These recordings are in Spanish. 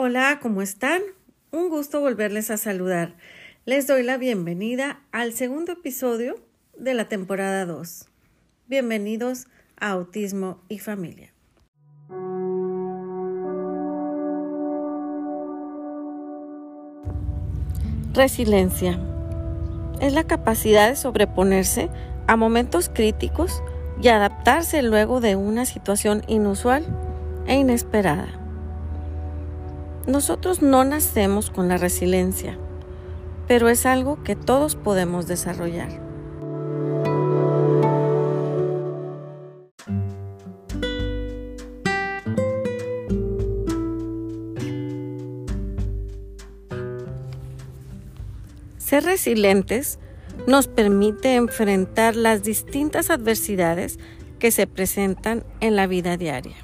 Hola, ¿cómo están? Un gusto volverles a saludar. Les doy la bienvenida al segundo episodio de la temporada 2. Bienvenidos a Autismo y Familia. Resiliencia es la capacidad de sobreponerse a momentos críticos y adaptarse luego de una situación inusual e inesperada. Nosotros no nacemos con la resiliencia, pero es algo que todos podemos desarrollar. Ser resilientes nos permite enfrentar las distintas adversidades que se presentan en la vida diaria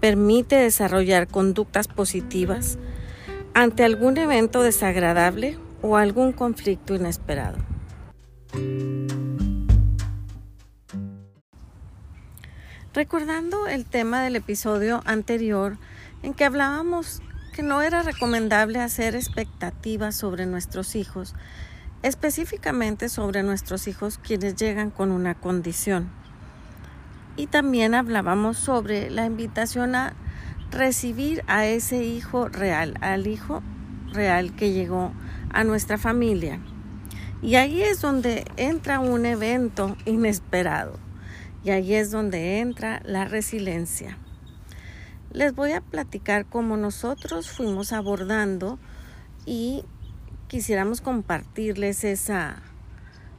permite desarrollar conductas positivas ante algún evento desagradable o algún conflicto inesperado. Recordando el tema del episodio anterior en que hablábamos que no era recomendable hacer expectativas sobre nuestros hijos, específicamente sobre nuestros hijos quienes llegan con una condición y también hablábamos sobre la invitación a recibir a ese hijo real, al hijo real que llegó a nuestra familia. Y ahí es donde entra un evento inesperado. Y ahí es donde entra la resiliencia. Les voy a platicar cómo nosotros fuimos abordando y quisiéramos compartirles esa,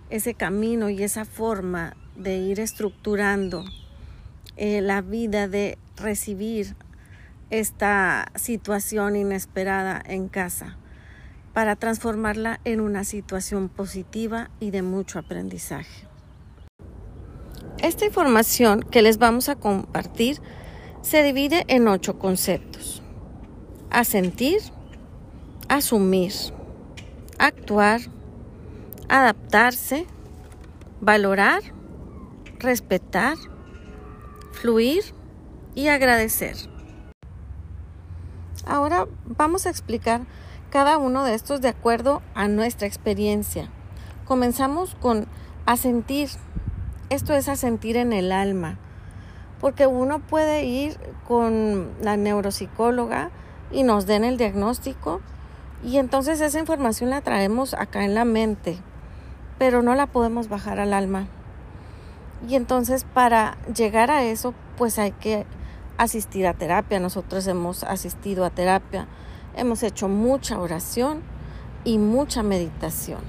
ese camino y esa forma de ir estructurando eh, la vida de recibir esta situación inesperada en casa para transformarla en una situación positiva y de mucho aprendizaje. Esta información que les vamos a compartir se divide en ocho conceptos. Asentir, asumir, actuar, adaptarse, valorar, respetar, fluir y agradecer. Ahora vamos a explicar cada uno de estos de acuerdo a nuestra experiencia. Comenzamos con asentir. Esto es asentir en el alma, porque uno puede ir con la neuropsicóloga y nos den el diagnóstico y entonces esa información la traemos acá en la mente, pero no la podemos bajar al alma. Y entonces para llegar a eso, pues hay que asistir a terapia. Nosotros hemos asistido a terapia, hemos hecho mucha oración y mucha meditación.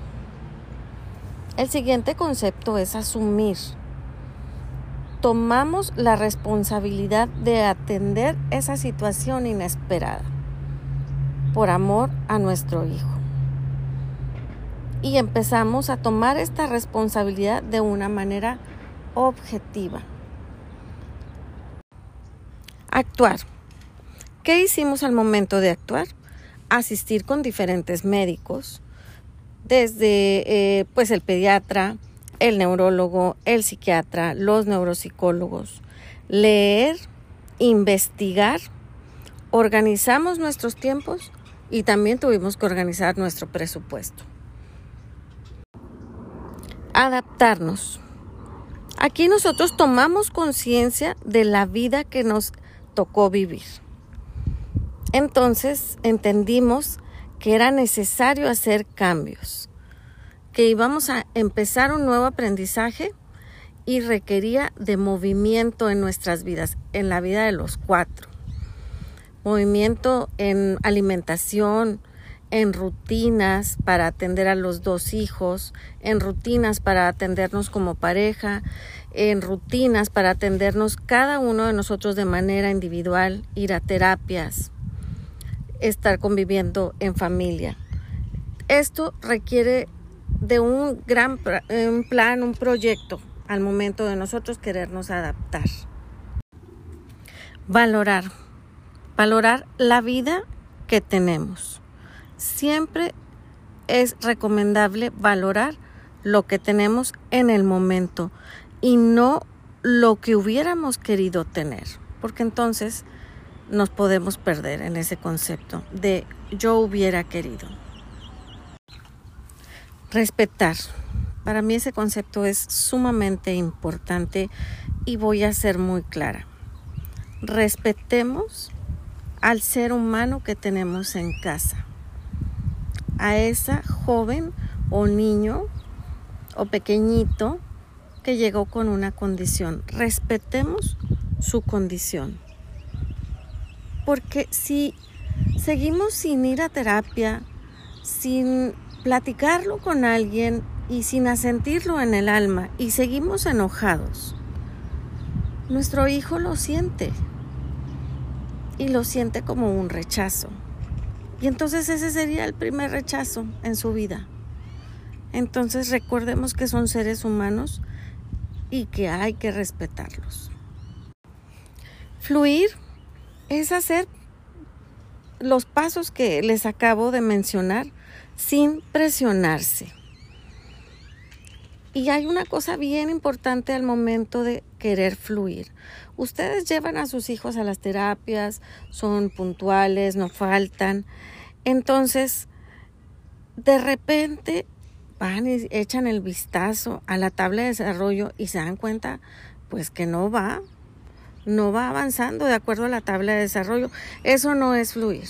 El siguiente concepto es asumir. Tomamos la responsabilidad de atender esa situación inesperada por amor a nuestro hijo. Y empezamos a tomar esta responsabilidad de una manera objetiva. Actuar. ¿Qué hicimos al momento de actuar? Asistir con diferentes médicos, desde eh, pues el pediatra, el neurólogo, el psiquiatra, los neuropsicólogos, leer, investigar, organizamos nuestros tiempos y también tuvimos que organizar nuestro presupuesto. Adaptarnos. Aquí nosotros tomamos conciencia de la vida que nos tocó vivir. Entonces entendimos que era necesario hacer cambios, que íbamos a empezar un nuevo aprendizaje y requería de movimiento en nuestras vidas, en la vida de los cuatro. Movimiento en alimentación, en rutinas para atender a los dos hijos, en rutinas para atendernos como pareja, en rutinas para atendernos cada uno de nosotros de manera individual, ir a terapias, estar conviviendo en familia. Esto requiere de un gran un plan, un proyecto al momento de nosotros querernos adaptar. Valorar, valorar la vida que tenemos siempre es recomendable valorar lo que tenemos en el momento y no lo que hubiéramos querido tener, porque entonces nos podemos perder en ese concepto de yo hubiera querido. Respetar. Para mí ese concepto es sumamente importante y voy a ser muy clara. Respetemos al ser humano que tenemos en casa, a esa joven o niño o pequeñito que llegó con una condición. Respetemos su condición. Porque si seguimos sin ir a terapia, sin platicarlo con alguien y sin asentirlo en el alma y seguimos enojados, nuestro hijo lo siente y lo siente como un rechazo. Y entonces ese sería el primer rechazo en su vida. Entonces recordemos que son seres humanos y que hay que respetarlos. Fluir es hacer los pasos que les acabo de mencionar sin presionarse. Y hay una cosa bien importante al momento de querer fluir. Ustedes llevan a sus hijos a las terapias, son puntuales, no faltan. Entonces, de repente van y echan el vistazo a la tabla de desarrollo y se dan cuenta pues que no va, no va avanzando de acuerdo a la tabla de desarrollo. Eso no es fluir.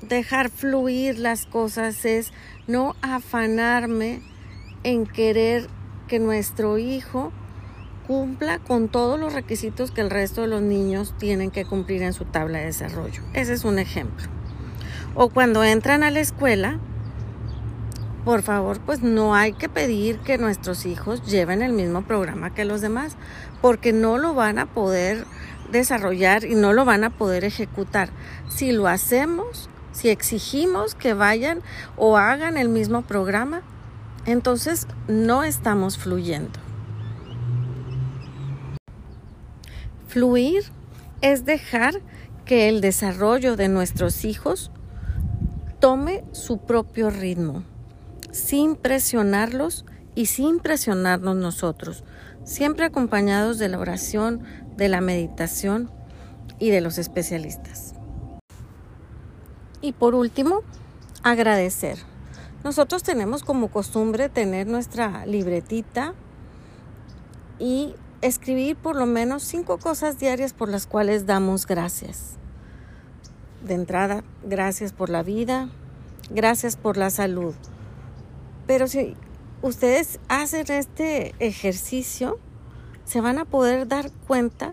Dejar fluir las cosas es no afanarme en querer que nuestro hijo cumpla con todos los requisitos que el resto de los niños tienen que cumplir en su tabla de desarrollo. Ese es un ejemplo. O cuando entran a la escuela, por favor, pues no hay que pedir que nuestros hijos lleven el mismo programa que los demás, porque no lo van a poder desarrollar y no lo van a poder ejecutar. Si lo hacemos, si exigimos que vayan o hagan el mismo programa, entonces no estamos fluyendo. Fluir es dejar que el desarrollo de nuestros hijos tome su propio ritmo sin presionarlos y sin presionarnos nosotros, siempre acompañados de la oración, de la meditación y de los especialistas. Y por último, agradecer. Nosotros tenemos como costumbre tener nuestra libretita y escribir por lo menos cinco cosas diarias por las cuales damos gracias. De entrada, gracias por la vida, gracias por la salud, pero si ustedes hacen este ejercicio, se van a poder dar cuenta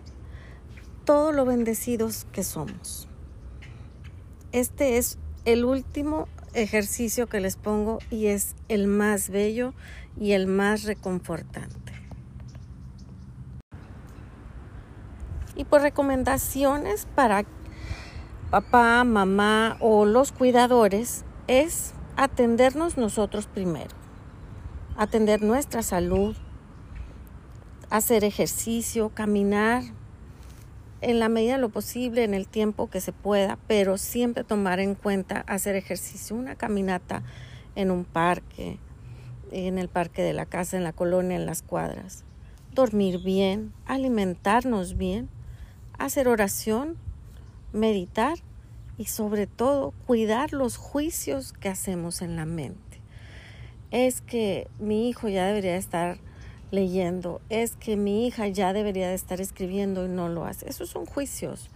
todo lo bendecidos que somos. Este es el último ejercicio que les pongo y es el más bello y el más reconfortante. Y por recomendaciones para papá, mamá o los cuidadores es atendernos nosotros primero, atender nuestra salud, hacer ejercicio, caminar en la medida de lo posible, en el tiempo que se pueda, pero siempre tomar en cuenta hacer ejercicio, una caminata en un parque, en el parque de la casa, en la colonia, en las cuadras, dormir bien, alimentarnos bien, hacer oración, meditar y sobre todo cuidar los juicios que hacemos en la mente. Es que mi hijo ya debería estar leyendo, es que mi hija ya debería de estar escribiendo y no lo hace. Esos son juicios.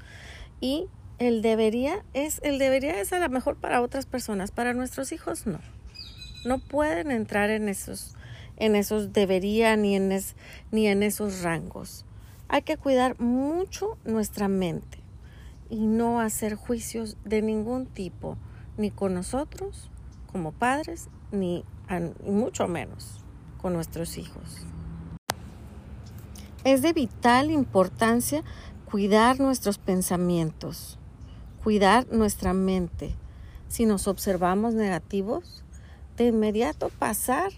Y el debería es el debería es a lo mejor para otras personas, para nuestros hijos no. No pueden entrar en esos en esos debería ni en ni en esos rangos. Hay que cuidar mucho nuestra mente y no hacer juicios de ningún tipo, ni con nosotros como padres, ni mucho menos con nuestros hijos. Es de vital importancia cuidar nuestros pensamientos, cuidar nuestra mente. Si nos observamos negativos, de inmediato pasar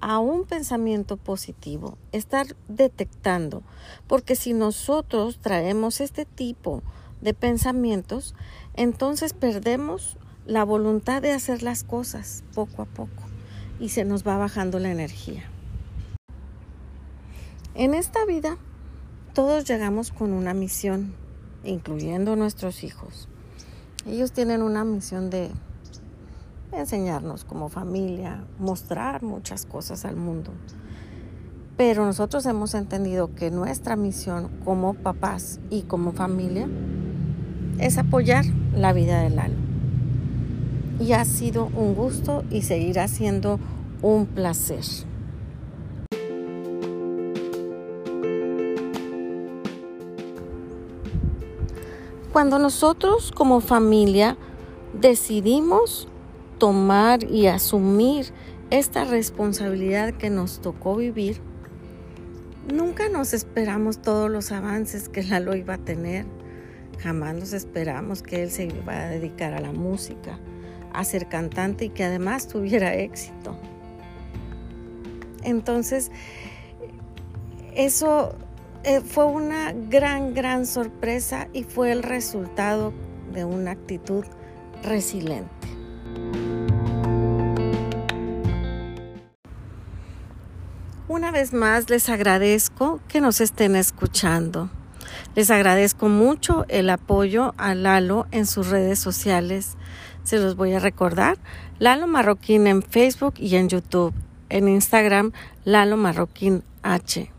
a un pensamiento positivo, estar detectando, porque si nosotros traemos este tipo de pensamientos, entonces perdemos la voluntad de hacer las cosas poco a poco y se nos va bajando la energía. En esta vida todos llegamos con una misión incluyendo nuestros hijos. Ellos tienen una misión de enseñarnos como familia, mostrar muchas cosas al mundo. Pero nosotros hemos entendido que nuestra misión como papás y como familia es apoyar la vida del Lalo. Y ha sido un gusto y seguirá siendo un placer. Cuando nosotros como familia decidimos tomar y asumir esta responsabilidad que nos tocó vivir, nunca nos esperamos todos los avances que Lalo iba a tener. Jamás nos esperamos que él se iba a dedicar a la música, a ser cantante y que además tuviera éxito. Entonces, eso eh, fue una gran, gran sorpresa y fue el resultado de una actitud resiliente. Una vez más les agradezco que nos estén escuchando. Les agradezco mucho el apoyo a Lalo en sus redes sociales. Se los voy a recordar. Lalo Marroquín en Facebook y en YouTube. En Instagram, Lalo Marroquín H.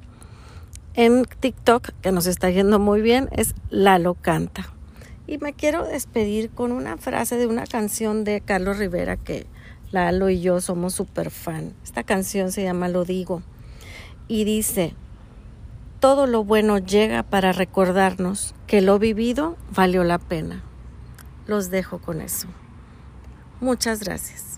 En TikTok, que nos está yendo muy bien, es Lalo Canta. Y me quiero despedir con una frase de una canción de Carlos Rivera que Lalo y yo somos súper fan. Esta canción se llama Lo Digo y dice, todo lo bueno llega para recordarnos que lo vivido valió la pena. Los dejo con eso. Muchas gracias.